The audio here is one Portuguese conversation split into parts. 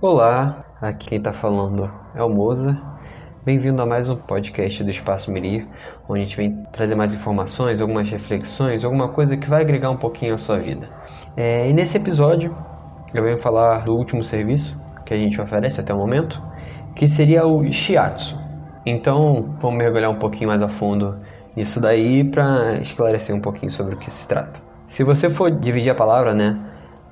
Olá, aqui quem está falando é o Moza. Bem-vindo a mais um podcast do Espaço Mirir, onde a gente vem trazer mais informações, algumas reflexões, alguma coisa que vai agregar um pouquinho à sua vida. É, e nesse episódio eu venho falar do último serviço que a gente oferece até o momento, que seria o Shiatsu. Então vamos mergulhar um pouquinho mais a fundo nisso daí para esclarecer um pouquinho sobre o que se trata. Se você for dividir a palavra, né?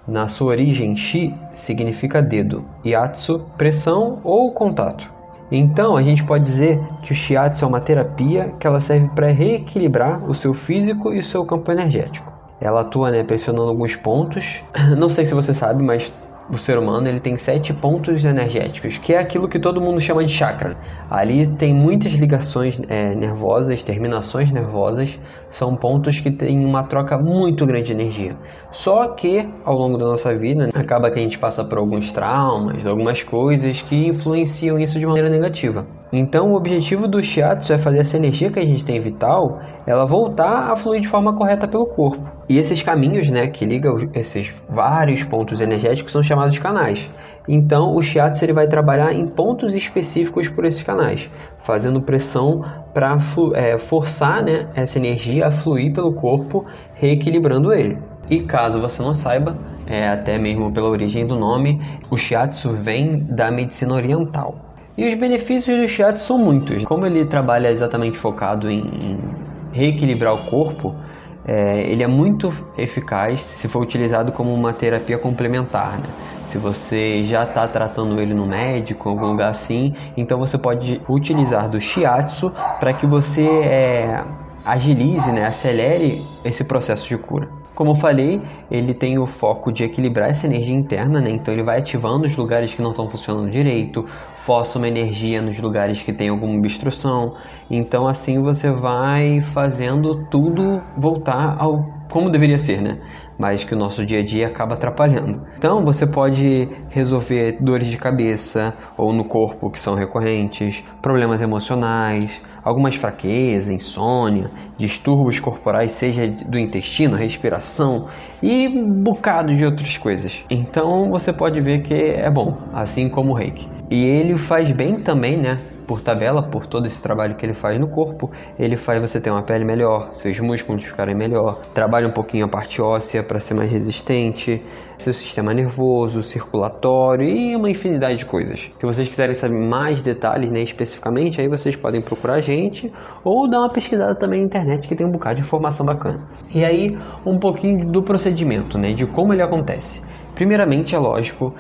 Na sua origem, shi significa dedo, yatsu, pressão ou contato. Então, a gente pode dizer que o shiatsu é uma terapia que ela serve para reequilibrar o seu físico e o seu campo energético. Ela atua né, pressionando alguns pontos. Não sei se você sabe, mas o ser humano ele tem sete pontos energéticos, que é aquilo que todo mundo chama de chakra. Ali tem muitas ligações é, nervosas, terminações nervosas, são pontos que têm uma troca muito grande de energia. Só que ao longo da nossa vida acaba que a gente passa por alguns traumas, algumas coisas que influenciam isso de maneira negativa. Então, o objetivo do shiatsu é fazer essa energia que a gente tem vital, ela voltar a fluir de forma correta pelo corpo. E esses caminhos, né, que ligam esses vários pontos energéticos são chamados canais. Então, o shiatsu ele vai trabalhar em pontos específicos por esses canais, fazendo pressão para é, forçar, né, essa energia a fluir pelo corpo, reequilibrando ele. E caso você não saiba, é, até mesmo pela origem do nome, o shiatsu vem da medicina oriental. E os benefícios do shiatsu são muitos. Como ele trabalha exatamente focado em, reequilibrar o corpo, é, ele é muito eficaz se for utilizado como uma terapia complementar. Né? Se você já está tratando ele no médico, em algum lugar assim, então você pode utilizar do shiatsu para que você é, agilize, né, acelere esse processo de cura. Como eu falei, ele tem o foco de equilibrar essa energia interna, né? então ele vai ativando os lugares que não estão funcionando direito, força uma energia nos lugares que tem alguma obstrução. Então assim você vai fazendo tudo voltar ao como deveria ser, né? Mas que o nosso dia a dia acaba atrapalhando. Então você pode resolver dores de cabeça ou no corpo que são recorrentes, problemas emocionais, algumas fraquezas, insônia, distúrbios corporais, seja do intestino, respiração e bocado de outras coisas. Então você pode ver que é bom, assim como o reiki. E ele faz bem também, né? por tabela, por todo esse trabalho que ele faz no corpo, ele faz você ter uma pele melhor, seus músculos ficarem melhor, trabalha um pouquinho a parte óssea para ser mais resistente, seu sistema nervoso, circulatório e uma infinidade de coisas. Se vocês quiserem saber mais detalhes, né, especificamente, aí vocês podem procurar a gente ou dar uma pesquisada também na internet que tem um bocado de informação bacana. E aí, um pouquinho do procedimento, né, de como ele acontece. Primeiramente, é lógico,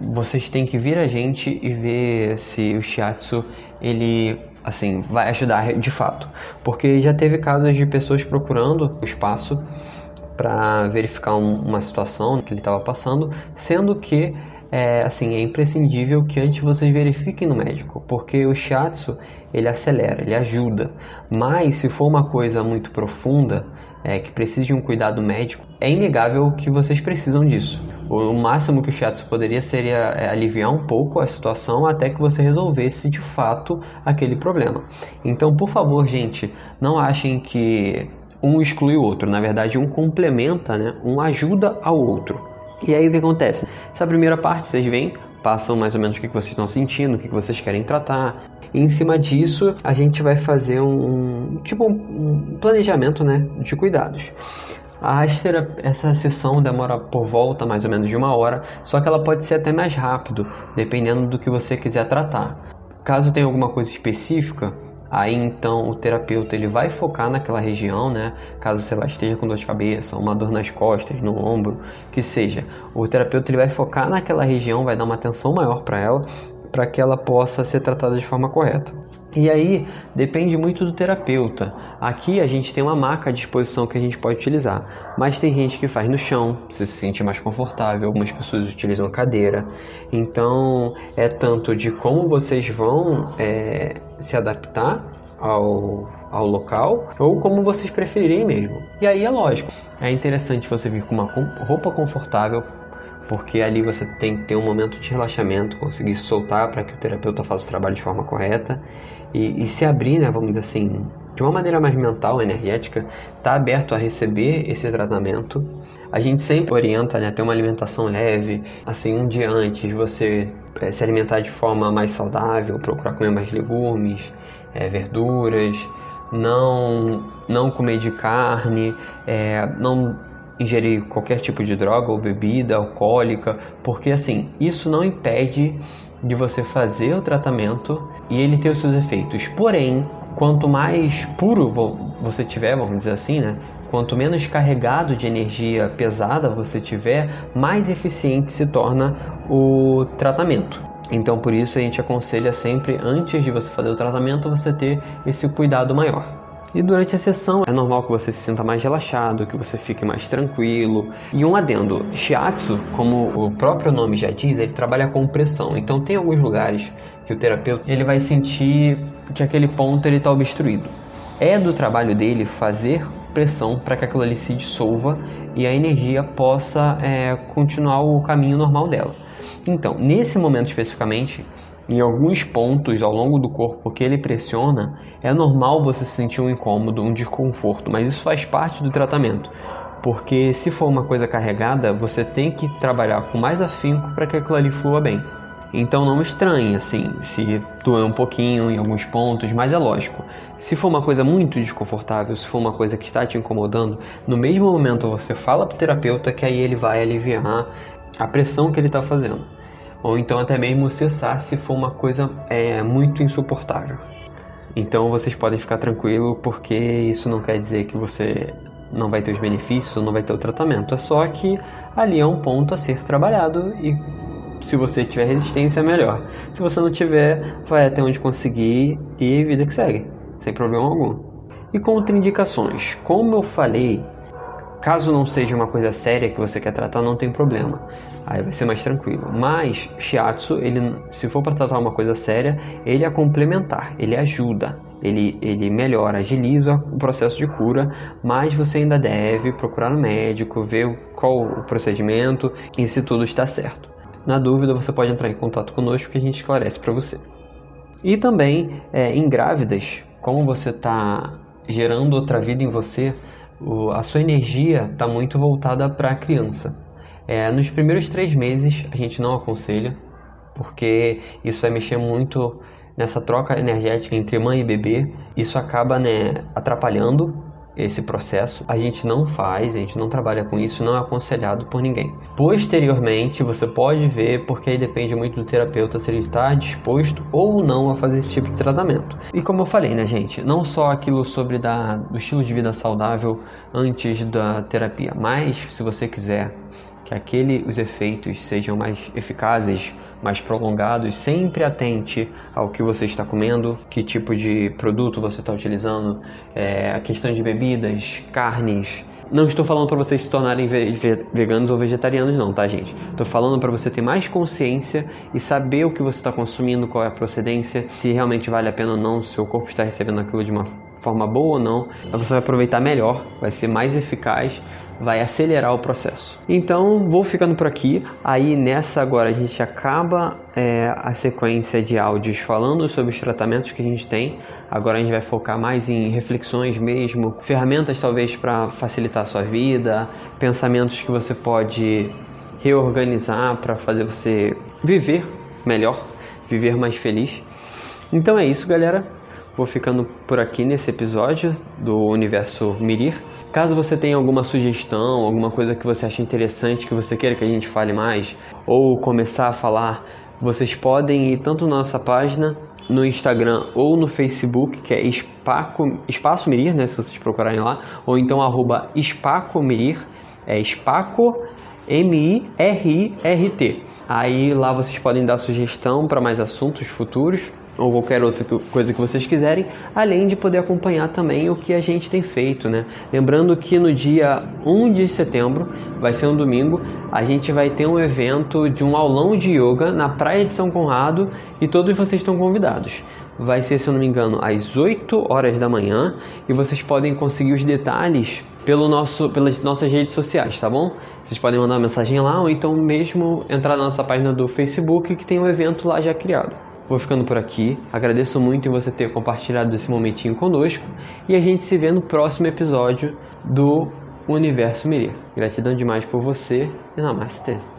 vocês têm que vir a gente e ver se o shiatsu ele assim vai ajudar de fato, porque já teve casos de pessoas procurando o espaço para verificar um, uma situação que ele estava passando, sendo que é, assim é imprescindível que antes vocês verifiquem no médico, porque o shiatsu ele acelera, ele ajuda, mas se for uma coisa muito profunda é, que precisa de um cuidado médico, é inegável que vocês precisam disso. O máximo que o shiatsu poderia seria é, aliviar um pouco a situação até que você resolvesse de fato aquele problema. Então, por favor, gente, não achem que um exclui o outro. Na verdade, um complementa, né? um ajuda ao outro. E aí o que acontece? Essa primeira parte, vocês vêm, passam mais ou menos o que vocês estão sentindo, o que vocês querem tratar, e em cima disso, a gente vai fazer um, tipo um planejamento né, de cuidados. A essa sessão demora por volta mais ou menos de uma hora, só que ela pode ser até mais rápido, dependendo do que você quiser tratar. Caso tenha alguma coisa específica, aí então o terapeuta ele vai focar naquela região, né? Caso sei lá esteja com dor de cabeça, uma dor nas costas, no ombro, que seja, o terapeuta ele vai focar naquela região, vai dar uma atenção maior para ela para que ela possa ser tratada de forma correta. E aí depende muito do terapeuta. Aqui a gente tem uma maca à disposição que a gente pode utilizar, mas tem gente que faz no chão, se se sente mais confortável. Algumas pessoas utilizam cadeira. Então é tanto de como vocês vão é, se adaptar ao, ao local ou como vocês preferirem mesmo. E aí é lógico, é interessante você vir com uma roupa confortável porque ali você tem que ter um momento de relaxamento, conseguir se soltar para que o terapeuta faça o trabalho de forma correta e, e, se abrir, né, vamos dizer assim, de uma maneira mais mental, energética, está aberto a receber esse tratamento. A gente sempre orienta né, ter uma alimentação leve, assim, um dia antes você é, se alimentar de forma mais saudável, procurar comer mais legumes, é, verduras, não, não comer de carne, é, não ingerir qualquer tipo de droga ou bebida alcoólica, porque assim, isso não impede de você fazer o tratamento e ele ter os seus efeitos. Porém, quanto mais puro você tiver, vamos dizer assim, né? Quanto menos carregado de energia pesada você tiver, mais eficiente se torna o tratamento. Então, por isso a gente aconselha sempre antes de você fazer o tratamento você ter esse cuidado maior. E durante a sessão é normal que você se sinta mais relaxado, que você fique mais tranquilo. E um adendo, shiatsu, como o próprio nome já diz, ele trabalha com pressão. Então tem alguns lugares que o terapeuta ele vai sentir que aquele ponto ele está obstruído. É do trabalho dele fazer pressão para que aquilo ali se dissolva e a energia possa é, continuar o caminho normal dela. Então, nesse momento especificamente, em alguns pontos ao longo do corpo que ele pressiona, é normal você sentir um incômodo, um desconforto, mas isso faz parte do tratamento. Porque se for uma coisa carregada, você tem que trabalhar com mais afinco para que aquilo ali flua bem. Então não estranhe, assim, se doer um pouquinho em alguns pontos, mas é lógico. Se for uma coisa muito desconfortável, se for uma coisa que está te incomodando, no mesmo momento você fala para o terapeuta que aí ele vai aliviar a pressão que ele está fazendo. Ou então até mesmo cessar se for uma coisa é, muito insuportável. Então vocês podem ficar tranquilo porque isso não quer dizer que você não vai ter os benefícios não vai ter o tratamento. É só que ali é um ponto a ser trabalhado e se você tiver resistência, é melhor. Se você não tiver, vai até onde conseguir e vida que segue, sem problema algum. E contraindicações. Como eu falei, caso não seja uma coisa séria que você quer tratar, não tem problema. Aí vai ser mais tranquilo. Mas shiatsu, ele, se for para tratar uma coisa séria, ele é complementar, ele ajuda. Ele, ele melhora, agiliza o processo de cura, mas você ainda deve procurar no médico, ver qual o procedimento e se tudo está certo. Na dúvida, você pode entrar em contato conosco que a gente esclarece para você. E também é, em grávidas, como você está gerando outra vida em você, o, a sua energia está muito voltada para a criança. É, nos primeiros três meses a gente não aconselha, porque isso vai mexer muito nessa troca energética entre mãe e bebê. Isso acaba né, atrapalhando esse processo. A gente não faz, a gente não trabalha com isso, não é aconselhado por ninguém. Posteriormente, você pode ver, porque aí depende muito do terapeuta se ele está disposto ou não a fazer esse tipo de tratamento. E como eu falei, né, gente, não só aquilo sobre da, do estilo de vida saudável antes da terapia, mas se você quiser que aquele os efeitos sejam mais eficazes mais prolongados, sempre atente ao que você está comendo, que tipo de produto você está utilizando, é, a questão de bebidas, carnes. Não estou falando para vocês se tornarem veganos ou vegetarianos, não, tá, gente? Estou falando para você ter mais consciência e saber o que você está consumindo, qual é a procedência, se realmente vale a pena ou não, se o corpo está recebendo aquilo de uma forma boa ou não. Você vai aproveitar melhor, vai ser mais eficaz vai acelerar o processo. Então vou ficando por aqui. Aí nessa agora a gente acaba é, a sequência de áudios falando sobre os tratamentos que a gente tem. Agora a gente vai focar mais em reflexões mesmo, ferramentas talvez para facilitar a sua vida, pensamentos que você pode reorganizar para fazer você viver melhor, viver mais feliz. Então é isso, galera. Vou ficando por aqui nesse episódio do Universo Mirir. Caso você tenha alguma sugestão, alguma coisa que você ache interessante, que você queira que a gente fale mais, ou começar a falar, vocês podem ir tanto na nossa página, no Instagram ou no Facebook, que é Espaco, Espaço Mirir, né, se vocês procurarem lá, ou então arroba Espaco Mirir, é Espaco M-I-R-I-R-T. Aí lá vocês podem dar sugestão para mais assuntos futuros ou qualquer outra coisa que vocês quiserem, além de poder acompanhar também o que a gente tem feito, né? Lembrando que no dia 1 de setembro, vai ser um domingo, a gente vai ter um evento de um aulão de yoga na praia de São Conrado e todos vocês estão convidados. Vai ser, se eu não me engano, às 8 horas da manhã e vocês podem conseguir os detalhes pelo nosso, pelas nossas redes sociais, tá bom? Vocês podem mandar uma mensagem lá ou então mesmo entrar na nossa página do Facebook que tem um evento lá já criado. Vou ficando por aqui. Agradeço muito em você ter compartilhado esse momentinho conosco e a gente se vê no próximo episódio do universo Mirim. Gratidão demais por você e Namastê.